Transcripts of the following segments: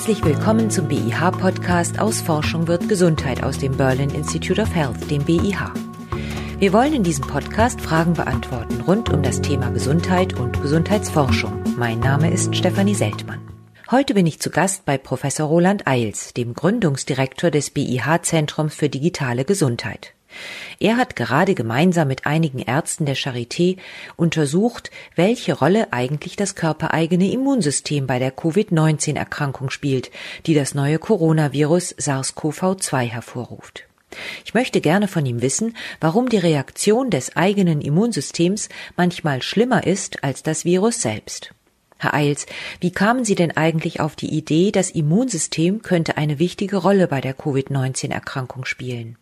Herzlich willkommen zum BIH-Podcast aus Forschung wird Gesundheit aus dem Berlin Institute of Health, dem BIH. Wir wollen in diesem Podcast Fragen beantworten rund um das Thema Gesundheit und Gesundheitsforschung. Mein Name ist Stefanie Seltmann. Heute bin ich zu Gast bei Professor Roland Eils, dem Gründungsdirektor des BIH-Zentrums für digitale Gesundheit. Er hat gerade gemeinsam mit einigen Ärzten der Charité untersucht, welche Rolle eigentlich das körpereigene Immunsystem bei der Covid-19-Erkrankung spielt, die das neue Coronavirus SARS-CoV-2 hervorruft. Ich möchte gerne von ihm wissen, warum die Reaktion des eigenen Immunsystems manchmal schlimmer ist als das Virus selbst. Herr Eils, wie kamen Sie denn eigentlich auf die Idee, das Immunsystem könnte eine wichtige Rolle bei der Covid-19-Erkrankung spielen?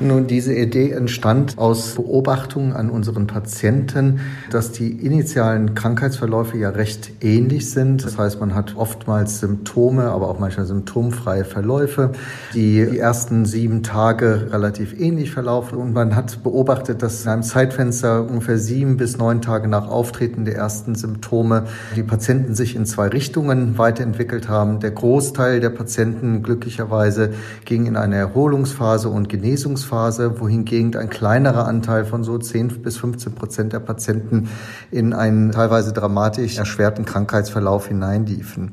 Nun, diese Idee entstand aus Beobachtungen an unseren Patienten, dass die initialen Krankheitsverläufe ja recht ähnlich sind. Das heißt, man hat oftmals Symptome, aber auch manchmal symptomfreie Verläufe, die die ersten sieben Tage relativ ähnlich verlaufen. Und man hat beobachtet, dass in einem Zeitfenster ungefähr sieben bis neun Tage nach Auftreten der ersten Symptome die Patienten sich in zwei Richtungen weiterentwickelt haben. Der Großteil der Patienten glücklicherweise ging in eine Erholungsphase und Genesungsphase Übergangsphase, wohingegen ein kleinerer Anteil von so 10 bis 15 Prozent der Patienten in einen teilweise dramatisch erschwerten Krankheitsverlauf hineinliefen.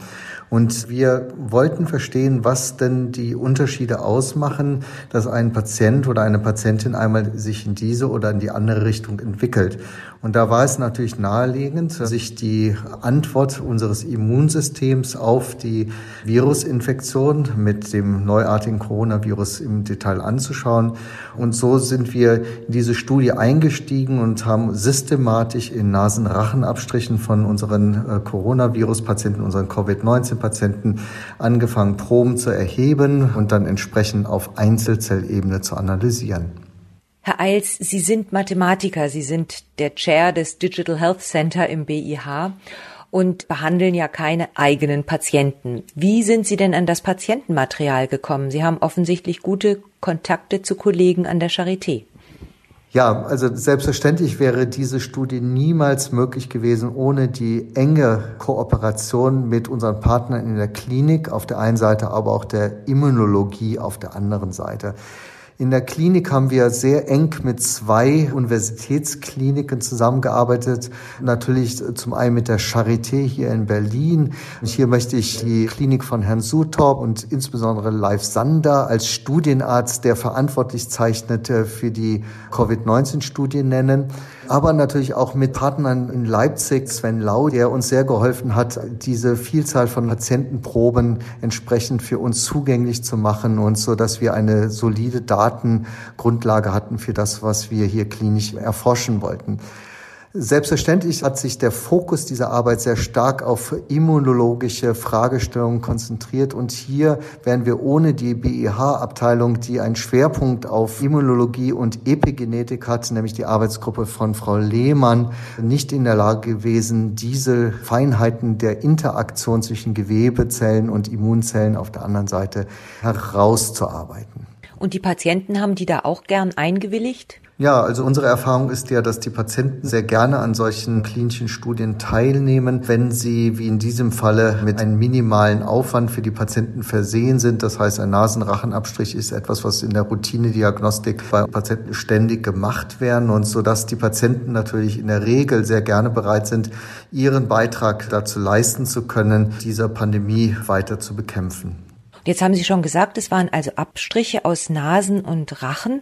Und wir wollten verstehen, was denn die Unterschiede ausmachen, dass ein Patient oder eine Patientin einmal sich in diese oder in die andere Richtung entwickelt. Und da war es natürlich naheliegend, sich die Antwort unseres Immunsystems auf die Virusinfektion mit dem neuartigen Coronavirus im Detail anzuschauen. Und so sind wir in diese Studie eingestiegen und haben systematisch in Nasenrachenabstrichen von unseren äh, Coronavirus-Patienten, unseren Covid-19 Patienten angefangen, Proben zu erheben und dann entsprechend auf Einzelzellebene zu analysieren. Herr Eils, Sie sind Mathematiker, Sie sind der Chair des Digital Health Center im BIH und behandeln ja keine eigenen Patienten. Wie sind Sie denn an das Patientenmaterial gekommen? Sie haben offensichtlich gute Kontakte zu Kollegen an der Charité. Ja, also selbstverständlich wäre diese Studie niemals möglich gewesen ohne die enge Kooperation mit unseren Partnern in der Klinik auf der einen Seite, aber auch der Immunologie auf der anderen Seite. In der Klinik haben wir sehr eng mit zwei Universitätskliniken zusammengearbeitet. Natürlich zum einen mit der Charité hier in Berlin. Und hier möchte ich die Klinik von Herrn Sutorp und insbesondere Live Sander als Studienarzt, der verantwortlich zeichnete für die Covid-19-Studie nennen aber natürlich auch mit Partnern in Leipzig, Sven Lau, der uns sehr geholfen hat, diese Vielzahl von Patientenproben entsprechend für uns zugänglich zu machen und so, dass wir eine solide Datengrundlage hatten für das, was wir hier klinisch erforschen wollten. Selbstverständlich hat sich der Fokus dieser Arbeit sehr stark auf immunologische Fragestellungen konzentriert und hier wären wir ohne die BIH-Abteilung, die einen Schwerpunkt auf Immunologie und Epigenetik hat, nämlich die Arbeitsgruppe von Frau Lehmann, nicht in der Lage gewesen, diese Feinheiten der Interaktion zwischen Gewebezellen und Immunzellen auf der anderen Seite herauszuarbeiten. Und die Patienten haben die da auch gern eingewilligt? Ja, also unsere Erfahrung ist ja, dass die Patienten sehr gerne an solchen klinischen Studien teilnehmen, wenn sie, wie in diesem Falle, mit einem minimalen Aufwand für die Patienten versehen sind. Das heißt, ein Nasenrachenabstrich ist etwas, was in der Routinediagnostik bei Patienten ständig gemacht werden und so dass die Patienten natürlich in der Regel sehr gerne bereit sind, ihren Beitrag dazu leisten zu können, dieser Pandemie weiter zu bekämpfen. Jetzt haben Sie schon gesagt, es waren also Abstriche aus Nasen und Rachen.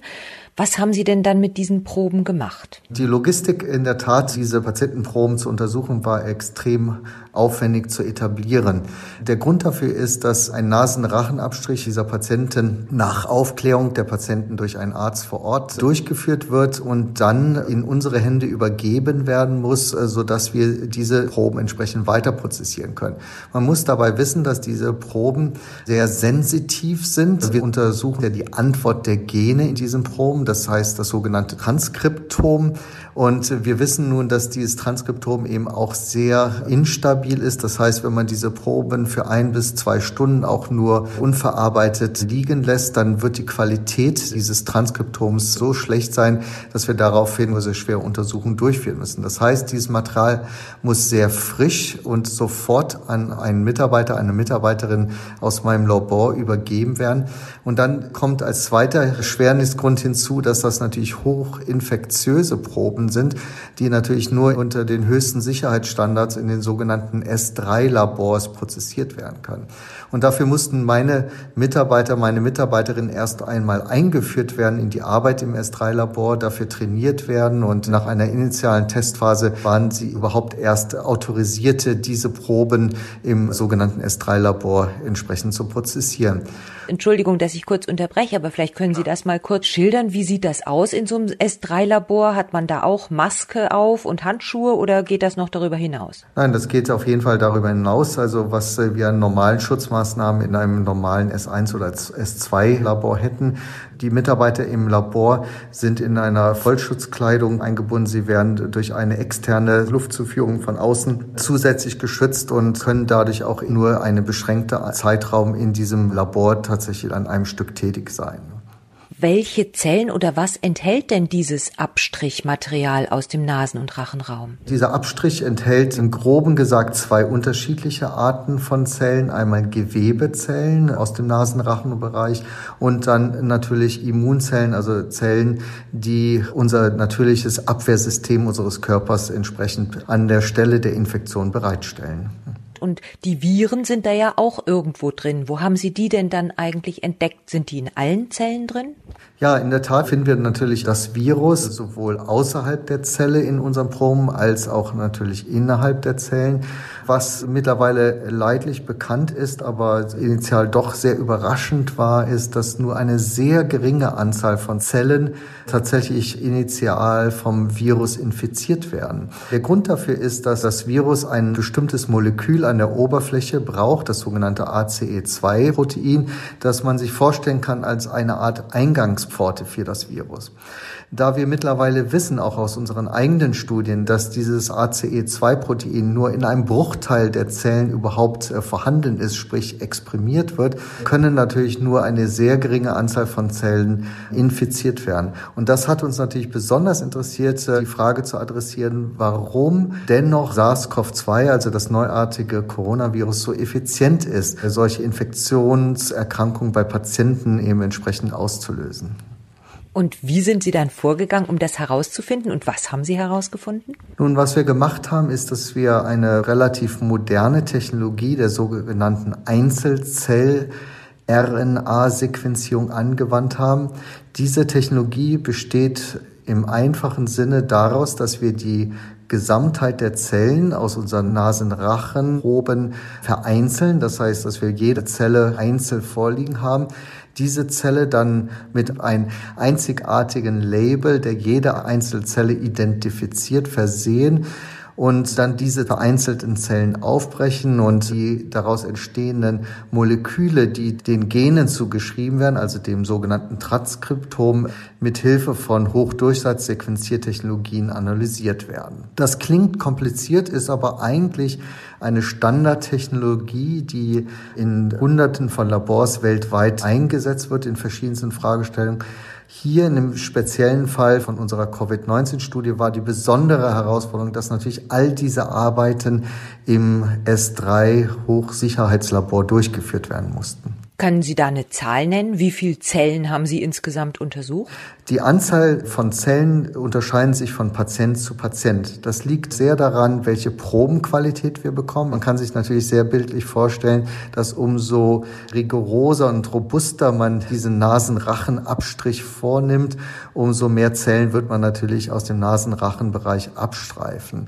Was haben Sie denn dann mit diesen Proben gemacht? Die Logistik in der Tat, diese Patientenproben zu untersuchen, war extrem aufwendig zu etablieren. Der Grund dafür ist, dass ein Nasenrachenabstrich dieser Patienten nach Aufklärung der Patienten durch einen Arzt vor Ort durchgeführt wird und dann in unsere Hände übergeben werden muss, äh, sodass wir diese Proben entsprechend weiter prozessieren können. Man muss dabei wissen, dass diese Proben sehr sensitiv sind. Wir untersuchen ja die Antwort der Gene in diesen Proben das heißt das sogenannte Transkriptom. Und wir wissen nun, dass dieses Transkriptom eben auch sehr instabil ist. Das heißt, wenn man diese Proben für ein bis zwei Stunden auch nur unverarbeitet liegen lässt, dann wird die Qualität dieses Transkriptoms so schlecht sein, dass wir daraufhin nur sehr schwer Untersuchungen durchführen müssen. Das heißt, dieses Material muss sehr frisch und sofort an einen Mitarbeiter, eine Mitarbeiterin aus meinem Labor übergeben werden. Und dann kommt als zweiter Schwernisgrund hinzu, dass das natürlich hochinfektiöse Proben sind, die natürlich nur unter den höchsten Sicherheitsstandards in den sogenannten S3-Labors prozessiert werden können. Und dafür mussten meine Mitarbeiter, meine Mitarbeiterin erst einmal eingeführt werden in die Arbeit im S3-Labor, dafür trainiert werden und nach einer initialen Testphase waren sie überhaupt erst autorisierte, diese Proben im sogenannten S3-Labor entsprechend zu prozessieren. Entschuldigung, dass ich kurz unterbreche, aber vielleicht können Sie das mal kurz schildern. Wie sieht das aus in so einem S3-Labor? Hat man da auch Maske auf und Handschuhe oder geht das noch darüber hinaus? Nein, das geht auf jeden Fall darüber hinaus. Also was wir an normalen Schutzmaßnahmen in einem normalen S1 oder S2-Labor hätten, die Mitarbeiter im Labor sind in einer Vollschutzkleidung eingebunden. Sie werden durch eine externe Luftzuführung von außen zusätzlich geschützt und können dadurch auch nur eine beschränkte Zeitraum in diesem Labor tatsächlich an einem Stück tätig sein welche Zellen oder was enthält denn dieses Abstrichmaterial aus dem Nasen- und Rachenraum? Dieser Abstrich enthält in groben gesagt zwei unterschiedliche Arten von Zellen. Einmal Gewebezellen aus dem Nasenrachenbereich und dann natürlich Immunzellen, also Zellen, die unser natürliches Abwehrsystem unseres Körpers entsprechend an der Stelle der Infektion bereitstellen. Und die Viren sind da ja auch irgendwo drin. Wo haben Sie die denn dann eigentlich entdeckt? Sind die in allen Zellen drin? Ja, in der Tat finden wir natürlich das Virus sowohl außerhalb der Zelle in unserem Proben als auch natürlich innerhalb der Zellen. Was mittlerweile leidlich bekannt ist, aber initial doch sehr überraschend war, ist, dass nur eine sehr geringe Anzahl von Zellen tatsächlich initial vom Virus infiziert werden. Der Grund dafür ist, dass das Virus ein bestimmtes Molekül an der Oberfläche braucht, das sogenannte ACE2-Protein, das man sich vorstellen kann als eine Art Eingangspforte für das Virus. Da wir mittlerweile wissen, auch aus unseren eigenen Studien, dass dieses ACE2-Protein nur in einem Bruchteil der Zellen überhaupt äh, vorhanden ist, sprich exprimiert wird, können natürlich nur eine sehr geringe Anzahl von Zellen infiziert werden. Und das hat uns natürlich besonders interessiert, äh, die Frage zu adressieren, warum dennoch SARS-CoV-2, also das neuartige Coronavirus, so effizient ist, solche Infektionserkrankungen bei Patienten eben entsprechend auszulösen. Und wie sind Sie dann vorgegangen, um das herauszufinden? Und was haben Sie herausgefunden? Nun, was wir gemacht haben, ist, dass wir eine relativ moderne Technologie der sogenannten Einzelzell RNA-Sequenzierung angewandt haben. Diese Technologie besteht im einfachen Sinne daraus, dass wir die Gesamtheit der Zellen aus unseren Nasenrachenproben vereinzeln. Das heißt, dass wir jede Zelle einzeln vorliegen haben diese Zelle dann mit einem einzigartigen Label, der jede Einzelzelle identifiziert, versehen und dann diese vereinzelten Zellen aufbrechen und die daraus entstehenden Moleküle, die den Genen zugeschrieben werden, also dem sogenannten Transkriptom, mit Hilfe von Hochdurchsatzsequenziertechnologien analysiert werden. Das klingt kompliziert, ist aber eigentlich eine Standardtechnologie, die in Hunderten von Labors weltweit eingesetzt wird in verschiedensten Fragestellungen. Hier in dem speziellen Fall von unserer Covid-19-Studie war die besondere Herausforderung, dass natürlich all diese Arbeiten im S3 Hochsicherheitslabor durchgeführt werden mussten. Können Sie da eine Zahl nennen? Wie viele Zellen haben Sie insgesamt untersucht? Die Anzahl von Zellen unterscheiden sich von Patient zu Patient. Das liegt sehr daran, welche Probenqualität wir bekommen. Man kann sich natürlich sehr bildlich vorstellen, dass umso rigoroser und robuster man diesen Nasenrachenabstrich vornimmt, umso mehr Zellen wird man natürlich aus dem Nasenrachenbereich abstreifen.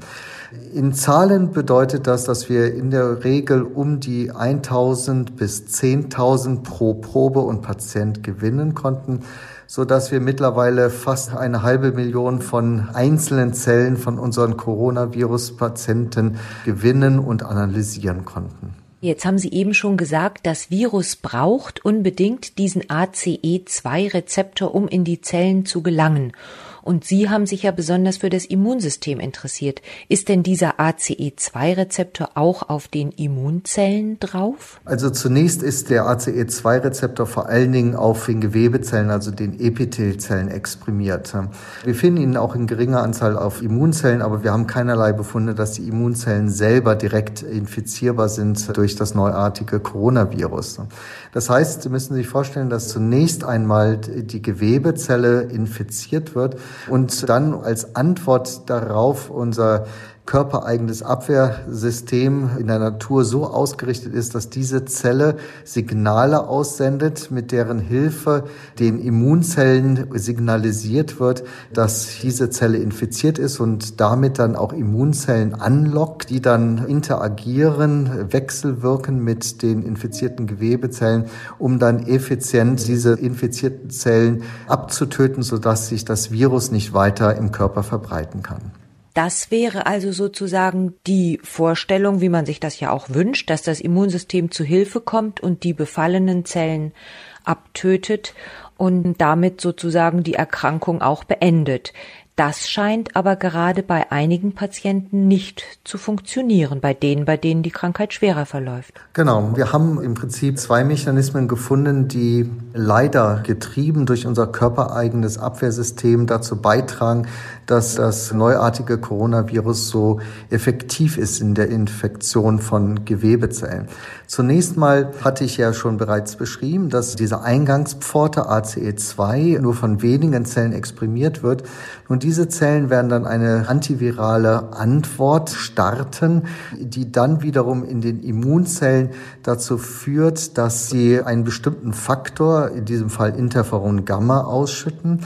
In Zahlen bedeutet das, dass wir in der Regel um die 1000 bis 10.000 pro Probe und Patient gewinnen konnten, so dass wir mittlerweile fast eine halbe Million von einzelnen Zellen von unseren Coronavirus-Patienten gewinnen und analysieren konnten. Jetzt haben Sie eben schon gesagt, das Virus braucht unbedingt diesen ACE2-Rezeptor, um in die Zellen zu gelangen. Und Sie haben sich ja besonders für das Immunsystem interessiert. Ist denn dieser ACE2-Rezeptor auch auf den Immunzellen drauf? Also zunächst ist der ACE2-Rezeptor vor allen Dingen auf den Gewebezellen, also den Epithelzellen exprimiert. Wir finden ihn auch in geringer Anzahl auf Immunzellen, aber wir haben keinerlei Befunde, dass die Immunzellen selber direkt infizierbar sind durch das neuartige Coronavirus. Das heißt, Sie müssen sich vorstellen, dass zunächst einmal die Gewebezelle infiziert wird und dann als Antwort darauf unser körpereigenes Abwehrsystem in der Natur so ausgerichtet ist, dass diese Zelle Signale aussendet, mit deren Hilfe den Immunzellen signalisiert wird, dass diese Zelle infiziert ist und damit dann auch Immunzellen anlockt, die dann interagieren, wechselwirken mit den infizierten Gewebezellen, um dann effizient diese infizierten Zellen abzutöten, sodass sich das Virus nicht weiter im Körper verbreiten kann. Das wäre also sozusagen die Vorstellung, wie man sich das ja auch wünscht, dass das Immunsystem zu Hilfe kommt und die befallenen Zellen abtötet und damit sozusagen die Erkrankung auch beendet. Das scheint aber gerade bei einigen Patienten nicht zu funktionieren, bei denen, bei denen die Krankheit schwerer verläuft. Genau, wir haben im Prinzip zwei Mechanismen gefunden, die leider getrieben durch unser körpereigenes Abwehrsystem dazu beitragen, dass das neuartige Coronavirus so effektiv ist in der Infektion von Gewebezellen. Zunächst mal hatte ich ja schon bereits beschrieben, dass diese Eingangspforte ACE2 nur von wenigen Zellen exprimiert wird. Und diese Zellen werden dann eine antivirale Antwort starten, die dann wiederum in den Immunzellen dazu führt, dass sie einen bestimmten Faktor, in diesem Fall Interferon Gamma, ausschütten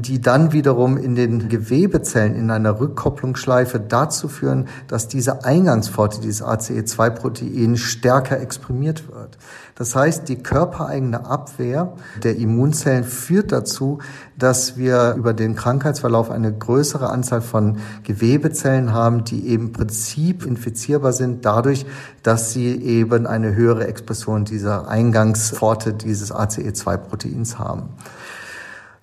die dann wiederum in den Gewebezellen in einer Rückkopplungsschleife dazu führen, dass diese Eingangspforte, dieses ACE2-Protein stärker exprimiert wird. Das heißt, die körpereigene Abwehr der Immunzellen führt dazu, dass wir über den Krankheitsverlauf eine größere Anzahl von Gewebezellen haben, die eben im Prinzip infizierbar sind, dadurch, dass sie eben eine höhere Expression dieser Eingangspforte dieses ACE2-Proteins haben.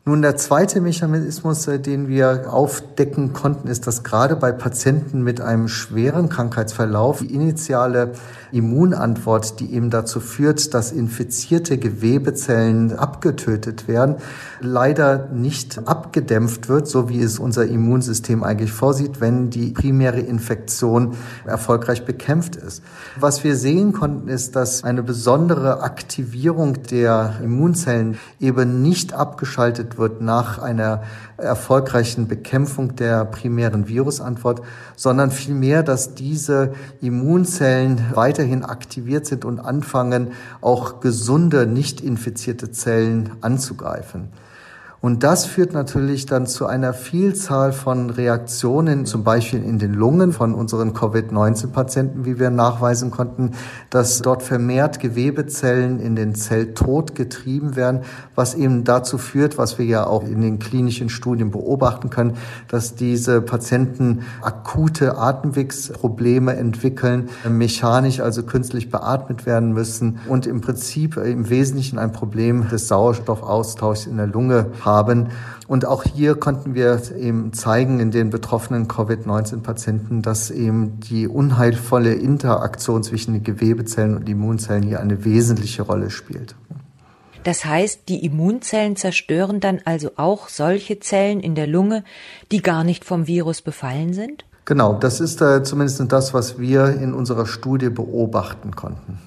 Nun, der zweite Mechanismus, äh, den wir aufdecken konnten, ist, dass gerade bei Patienten mit einem schweren Krankheitsverlauf die initiale Immunantwort, die eben dazu führt, dass infizierte Gewebezellen abgetötet werden, leider nicht abgedämpft wird, so wie es unser Immunsystem eigentlich vorsieht, wenn die primäre Infektion erfolgreich bekämpft ist. Was wir sehen konnten, ist, dass eine besondere Aktivierung der Immunzellen eben nicht abgeschaltet wird nach einer erfolgreichen Bekämpfung der primären Virusantwort, sondern vielmehr, dass diese Immunzellen weiterhin aktiviert sind und anfangen, auch gesunde, nicht infizierte Zellen anzugreifen. Und das führt natürlich dann zu einer Vielzahl von Reaktionen, zum Beispiel in den Lungen von unseren Covid-19-Patienten, wie wir nachweisen konnten, dass dort vermehrt Gewebezellen in den Zelltod getrieben werden, was eben dazu führt, was wir ja auch in den klinischen Studien beobachten können, dass diese Patienten akute Atemwegsprobleme entwickeln, mechanisch, also künstlich beatmet werden müssen und im Prinzip im Wesentlichen ein Problem des Sauerstoffaustauschs in der Lunge haben haben. Und auch hier konnten wir eben zeigen in den betroffenen Covid-19-Patienten, dass eben die unheilvolle Interaktion zwischen den Gewebezellen und Immunzellen hier eine wesentliche Rolle spielt. Das heißt, die Immunzellen zerstören dann also auch solche Zellen in der Lunge, die gar nicht vom Virus befallen sind? Genau, das ist äh, zumindest das, was wir in unserer Studie beobachten konnten.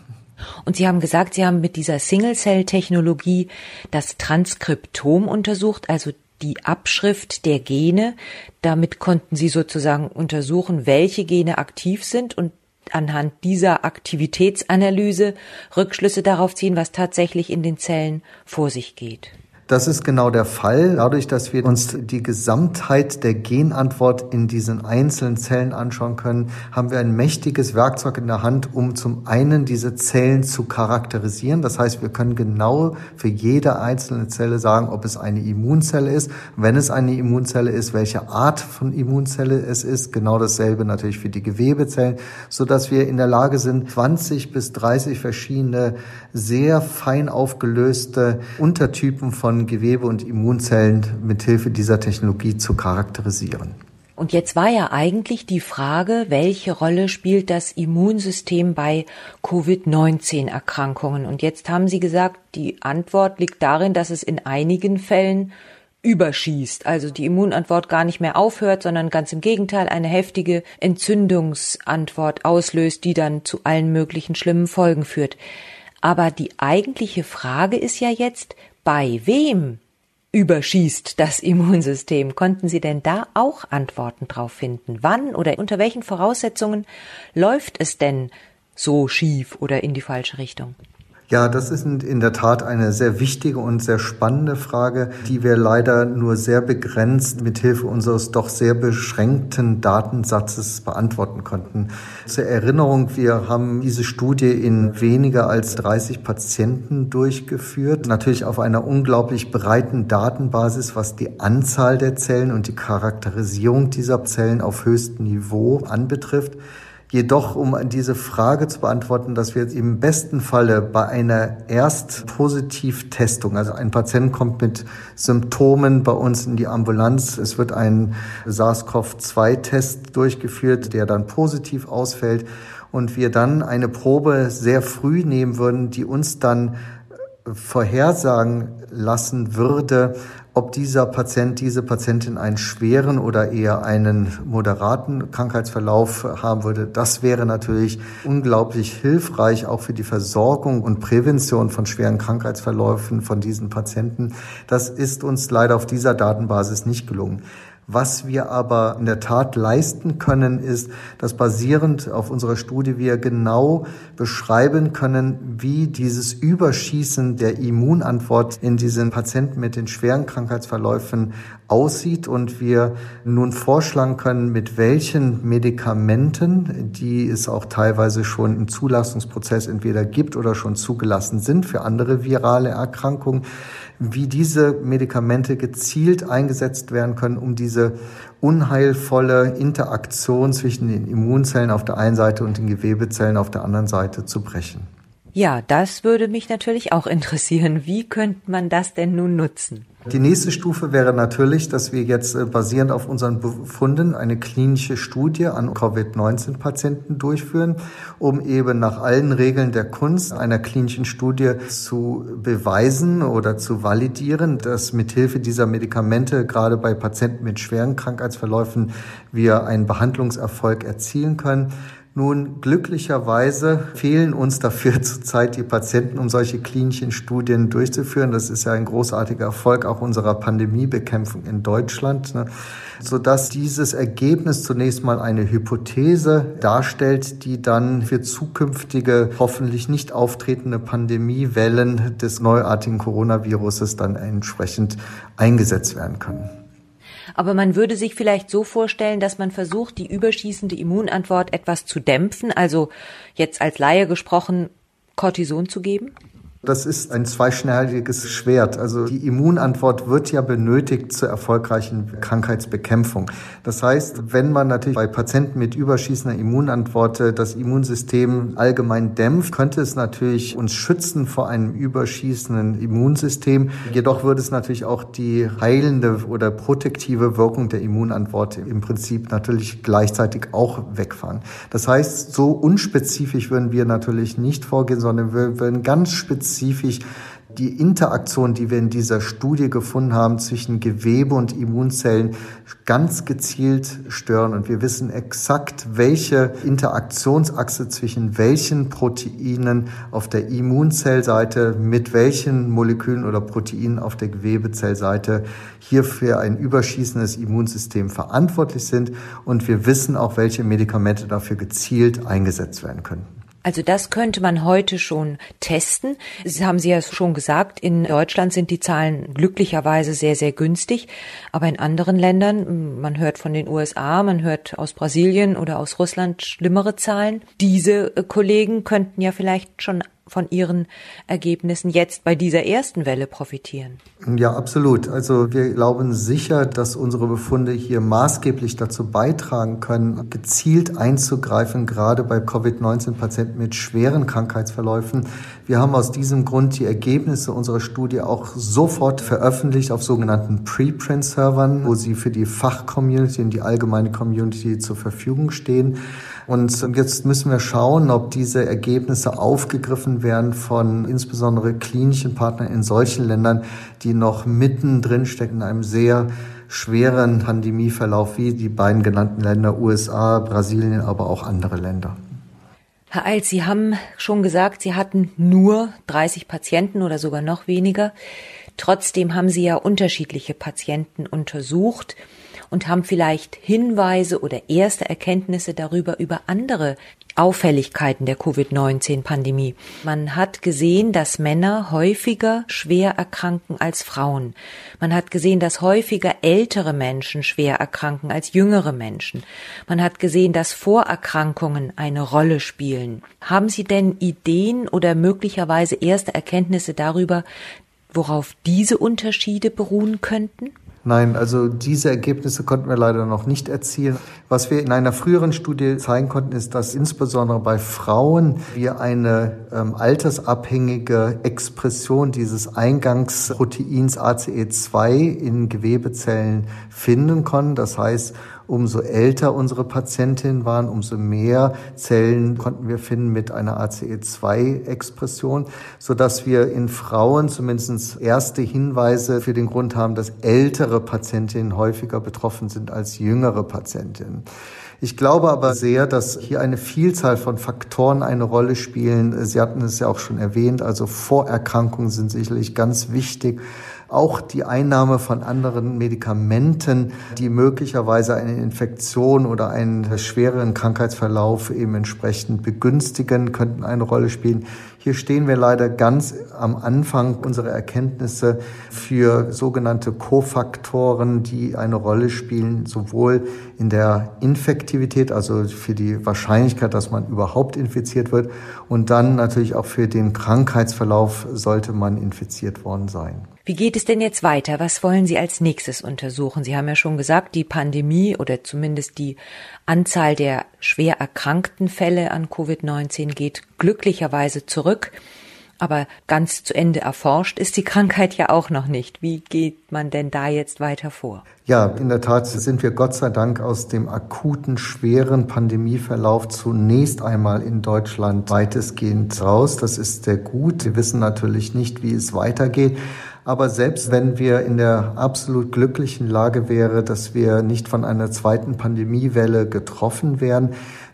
Und Sie haben gesagt, Sie haben mit dieser Single-Cell-Technologie das Transkriptom untersucht, also die Abschrift der Gene. Damit konnten Sie sozusagen untersuchen, welche Gene aktiv sind und anhand dieser Aktivitätsanalyse Rückschlüsse darauf ziehen, was tatsächlich in den Zellen vor sich geht. Das ist genau der Fall. Dadurch, dass wir uns die Gesamtheit der Genantwort in diesen einzelnen Zellen anschauen können, haben wir ein mächtiges Werkzeug in der Hand, um zum einen diese Zellen zu charakterisieren. Das heißt, wir können genau für jede einzelne Zelle sagen, ob es eine Immunzelle ist. Wenn es eine Immunzelle ist, welche Art von Immunzelle es ist. Genau dasselbe natürlich für die Gewebezellen, so dass wir in der Lage sind, 20 bis 30 verschiedene sehr fein aufgelöste Untertypen von Gewebe und Immunzellen mithilfe dieser Technologie zu charakterisieren. Und jetzt war ja eigentlich die Frage, welche Rolle spielt das Immunsystem bei Covid-19-Erkrankungen? Und jetzt haben Sie gesagt, die Antwort liegt darin, dass es in einigen Fällen überschießt, also die Immunantwort gar nicht mehr aufhört, sondern ganz im Gegenteil eine heftige Entzündungsantwort auslöst, die dann zu allen möglichen schlimmen Folgen führt. Aber die eigentliche Frage ist ja jetzt, bei wem überschießt das Immunsystem? Konnten Sie denn da auch Antworten drauf finden? Wann oder unter welchen Voraussetzungen läuft es denn so schief oder in die falsche Richtung? Ja, das ist in der Tat eine sehr wichtige und sehr spannende Frage, die wir leider nur sehr begrenzt mit Hilfe unseres doch sehr beschränkten Datensatzes beantworten konnten. Zur Erinnerung, wir haben diese Studie in weniger als 30 Patienten durchgeführt, natürlich auf einer unglaublich breiten Datenbasis, was die Anzahl der Zellen und die Charakterisierung dieser Zellen auf höchstem Niveau anbetrifft. Jedoch, um diese Frage zu beantworten, dass wir im besten Falle bei einer Erstpositivtestung, also ein Patient kommt mit Symptomen bei uns in die Ambulanz, es wird ein SARS-CoV-2-Test durchgeführt, der dann positiv ausfällt. Und wir dann eine Probe sehr früh nehmen würden, die uns dann vorhersagen lassen würde, ob dieser Patient, diese Patientin einen schweren oder eher einen moderaten Krankheitsverlauf haben würde, das wäre natürlich unglaublich hilfreich auch für die Versorgung und Prävention von schweren Krankheitsverläufen von diesen Patienten. Das ist uns leider auf dieser Datenbasis nicht gelungen. Was wir aber in der Tat leisten können, ist, dass basierend auf unserer Studie wir genau beschreiben können, wie dieses Überschießen der Immunantwort in diesen Patienten mit den schweren Krankheitsverläufen aussieht und wir nun vorschlagen können, mit welchen Medikamenten, die es auch teilweise schon im Zulassungsprozess entweder gibt oder schon zugelassen sind für andere virale Erkrankungen, wie diese Medikamente gezielt eingesetzt werden können, um diese unheilvolle Interaktion zwischen den Immunzellen auf der einen Seite und den Gewebezellen auf der anderen Seite zu brechen. Ja, das würde mich natürlich auch interessieren. Wie könnte man das denn nun nutzen? Die nächste Stufe wäre natürlich, dass wir jetzt äh, basierend auf unseren Befunden eine klinische Studie an Covid-19-Patienten durchführen, um eben nach allen Regeln der Kunst einer klinischen Studie zu beweisen oder zu validieren, dass mithilfe dieser Medikamente gerade bei Patienten mit schweren Krankheitsverläufen wir einen Behandlungserfolg erzielen können. Nun, glücklicherweise fehlen uns dafür zurzeit die Patienten, um solche klinischen Studien durchzuführen. Das ist ja ein großartiger Erfolg auch unserer Pandemiebekämpfung in Deutschland, ne? sodass dieses Ergebnis zunächst mal eine Hypothese darstellt, die dann für zukünftige, hoffentlich nicht auftretende Pandemiewellen des neuartigen Coronaviruses dann entsprechend eingesetzt werden können. Aber man würde sich vielleicht so vorstellen, dass man versucht, die überschießende Immunantwort etwas zu dämpfen, also jetzt als Laie gesprochen, Cortison zu geben? Das ist ein zweischneidiges Schwert. Also die Immunantwort wird ja benötigt zur erfolgreichen Krankheitsbekämpfung. Das heißt, wenn man natürlich bei Patienten mit überschießender Immunantwort das Immunsystem allgemein dämpft, könnte es natürlich uns schützen vor einem überschießenden Immunsystem. Jedoch würde es natürlich auch die heilende oder protektive Wirkung der Immunantwort im Prinzip natürlich gleichzeitig auch wegfahren. Das heißt, so unspezifisch würden wir natürlich nicht vorgehen, sondern wir würden ganz spezifisch spezifisch die Interaktion, die wir in dieser Studie gefunden haben zwischen Gewebe und Immunzellen, ganz gezielt stören. Und wir wissen exakt, welche Interaktionsachse zwischen welchen Proteinen auf der Immunzellseite mit welchen Molekülen oder Proteinen auf der Gewebezellseite hier für ein überschießendes Immunsystem verantwortlich sind. Und wir wissen auch, welche Medikamente dafür gezielt eingesetzt werden können. Also das könnte man heute schon testen. Sie haben Sie ja schon gesagt, in Deutschland sind die Zahlen glücklicherweise sehr, sehr günstig. Aber in anderen Ländern, man hört von den USA, man hört aus Brasilien oder aus Russland schlimmere Zahlen. Diese äh, Kollegen könnten ja vielleicht schon von Ihren Ergebnissen jetzt bei dieser ersten Welle profitieren? Ja, absolut. Also wir glauben sicher, dass unsere Befunde hier maßgeblich dazu beitragen können, gezielt einzugreifen, gerade bei Covid-19-Patienten mit schweren Krankheitsverläufen. Wir haben aus diesem Grund die Ergebnisse unserer Studie auch sofort veröffentlicht auf sogenannten Preprint-Servern, wo sie für die Fachcommunity und die allgemeine Community zur Verfügung stehen. Und jetzt müssen wir schauen, ob diese Ergebnisse aufgegriffen werden von insbesondere klinischen Partnern in solchen Ländern, die noch mittendrin stecken in einem sehr schweren Pandemieverlauf wie die beiden genannten Länder USA, Brasilien, aber auch andere Länder. Herr Eils, Sie haben schon gesagt, Sie hatten nur 30 Patienten oder sogar noch weniger. Trotzdem haben Sie ja unterschiedliche Patienten untersucht und haben vielleicht Hinweise oder erste Erkenntnisse darüber über andere Auffälligkeiten der Covid-19-Pandemie. Man hat gesehen, dass Männer häufiger schwer erkranken als Frauen. Man hat gesehen, dass häufiger ältere Menschen schwer erkranken als jüngere Menschen. Man hat gesehen, dass Vorerkrankungen eine Rolle spielen. Haben Sie denn Ideen oder möglicherweise erste Erkenntnisse darüber, worauf diese Unterschiede beruhen könnten? Nein, also diese Ergebnisse konnten wir leider noch nicht erzielen. Was wir in einer früheren Studie zeigen konnten, ist, dass insbesondere bei Frauen wir eine ähm, altersabhängige Expression dieses Eingangsproteins ACE2 in Gewebezellen finden konnten. Das heißt, Umso älter unsere Patientinnen waren, umso mehr Zellen konnten wir finden mit einer ACE2-Expression, so dass wir in Frauen zumindest erste Hinweise für den Grund haben, dass ältere Patientinnen häufiger betroffen sind als jüngere Patientinnen. Ich glaube aber sehr, dass hier eine Vielzahl von Faktoren eine Rolle spielen. Sie hatten es ja auch schon erwähnt, also Vorerkrankungen sind sicherlich ganz wichtig auch die Einnahme von anderen Medikamenten, die möglicherweise eine Infektion oder einen schwereren Krankheitsverlauf eben entsprechend begünstigen, könnten eine Rolle spielen. Hier stehen wir leider ganz am Anfang unserer Erkenntnisse für sogenannte Kofaktoren, die eine Rolle spielen, sowohl in der Infektivität, also für die Wahrscheinlichkeit, dass man überhaupt infiziert wird, und dann natürlich auch für den Krankheitsverlauf sollte man infiziert worden sein. Wie geht es denn jetzt weiter? Was wollen Sie als nächstes untersuchen? Sie haben ja schon gesagt, die Pandemie oder zumindest die Anzahl der schwer erkrankten Fälle an Covid-19 geht glücklicherweise zurück. Aber ganz zu Ende erforscht ist die Krankheit ja auch noch nicht. Wie geht man denn da jetzt weiter vor? Ja, in der Tat sind wir Gott sei Dank aus dem akuten, schweren Pandemieverlauf zunächst einmal in Deutschland weitestgehend raus. Das ist sehr gut. Wir wissen natürlich nicht, wie es weitergeht. Aber selbst wenn wir in der absolut glücklichen Lage wäre, dass wir nicht von einer zweiten Pandemiewelle getroffen werden,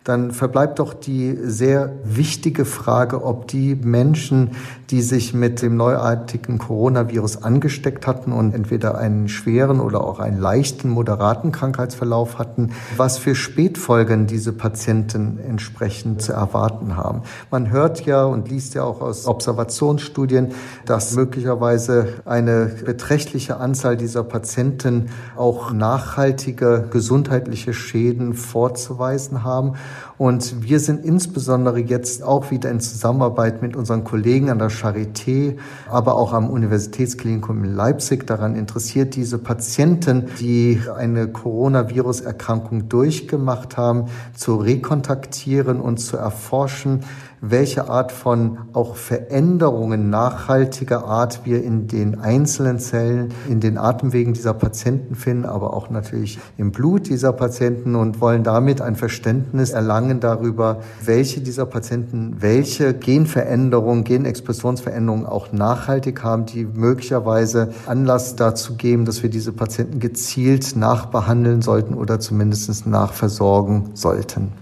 dann verbleibt doch die sehr wichtige Frage, ob die Menschen, die sich mit dem neuartigen Coronavirus angesteckt hatten und entweder einen schweren oder auch einen leichten, moderaten Krankheitsverlauf hatten, was für Spätfolgen diese Patienten entsprechend zu erwarten haben. Man hört ja und liest ja auch aus Observationsstudien, dass möglicherweise eine beträchtliche Anzahl dieser Patienten auch nachhaltige gesundheitliche Schäden vorzuweisen haben. Und wir sind insbesondere jetzt auch wieder in Zusammenarbeit mit unseren Kollegen an der Charité, aber auch am Universitätsklinikum in Leipzig daran interessiert, diese Patienten, die eine Coronavirus-Erkrankung durchgemacht haben, zu rekontaktieren und zu erforschen, welche Art von auch Veränderungen nachhaltiger Art wir in den einzelnen Zellen, in den Atemwegen dieser Patienten finden, aber auch natürlich im Blut dieser Patienten und wollen damit ein Verständnis erlangen darüber, welche dieser Patienten welche Genveränderungen, Genexpressionsveränderungen auch nachhaltig haben, die möglicherweise Anlass dazu geben, dass wir diese Patienten gezielt nachbehandeln sollten oder zumindest nachversorgen sollten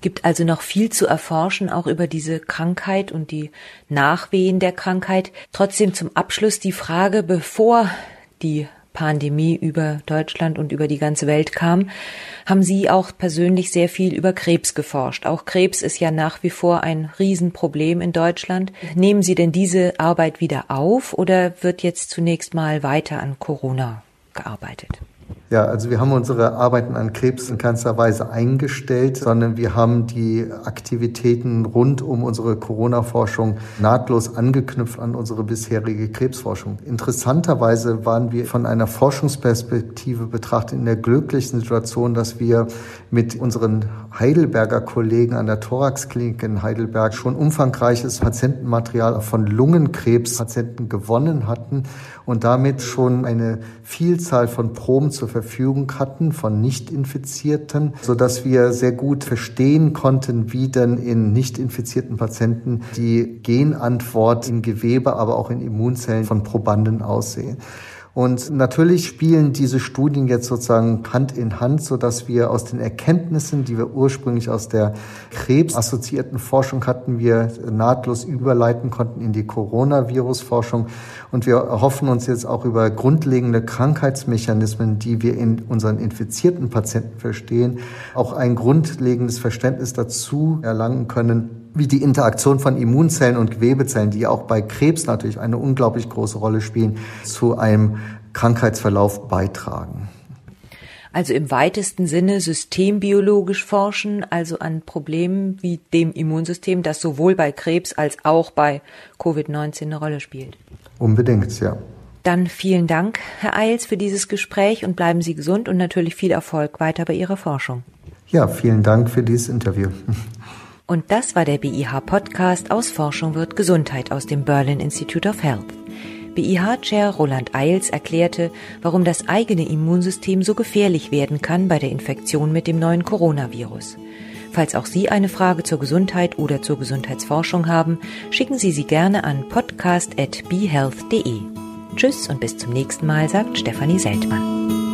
gibt also noch viel zu erforschen, auch über diese Krankheit und die Nachwehen der Krankheit. Trotzdem zum Abschluss die Frage, bevor die Pandemie über Deutschland und über die ganze Welt kam, haben Sie auch persönlich sehr viel über Krebs geforscht. Auch Krebs ist ja nach wie vor ein Riesenproblem in Deutschland. Nehmen Sie denn diese Arbeit wieder auf oder wird jetzt zunächst mal weiter an Corona gearbeitet? Ja, also wir haben unsere Arbeiten an Krebs in keinster Weise eingestellt, sondern wir haben die Aktivitäten rund um unsere Corona-Forschung nahtlos angeknüpft an unsere bisherige Krebsforschung. Interessanterweise waren wir von einer Forschungsperspektive betrachtet in der glücklichen Situation, dass wir mit unseren Heidelberger Kollegen an der Thoraxklinik in Heidelberg schon umfangreiches Patientenmaterial von Lungenkrebspatienten gewonnen hatten und damit schon eine Vielzahl von Proben zur hatten von Nicht-Infizierten, sodass wir sehr gut verstehen konnten, wie denn in nicht-infizierten Patienten die Genantwort in Gewebe, aber auch in Immunzellen von Probanden aussehen. Und natürlich spielen diese Studien jetzt sozusagen Hand in Hand, so dass wir aus den Erkenntnissen, die wir ursprünglich aus der krebsassoziierten Forschung hatten, wir nahtlos überleiten konnten in die Coronavirus-Forschung. Und wir hoffen uns jetzt auch über grundlegende Krankheitsmechanismen, die wir in unseren infizierten Patienten verstehen, auch ein grundlegendes Verständnis dazu erlangen können, wie die Interaktion von Immunzellen und Gewebezellen, die auch bei Krebs natürlich eine unglaublich große Rolle spielen, zu einem Krankheitsverlauf beitragen. Also im weitesten Sinne systembiologisch forschen, also an Problemen wie dem Immunsystem, das sowohl bei Krebs als auch bei Covid-19 eine Rolle spielt. Unbedingt, ja. Dann vielen Dank, Herr Eils, für dieses Gespräch und bleiben Sie gesund und natürlich viel Erfolg weiter bei Ihrer Forschung. Ja, vielen Dank für dieses Interview. Und das war der BIH Podcast aus Forschung wird Gesundheit aus dem Berlin Institute of Health. BIH-Chair Roland Eils erklärte, warum das eigene Immunsystem so gefährlich werden kann bei der Infektion mit dem neuen Coronavirus. Falls auch Sie eine Frage zur Gesundheit oder zur Gesundheitsforschung haben, schicken Sie sie gerne an podcast.behealth.de. Tschüss und bis zum nächsten Mal, sagt Stefanie Seltmann.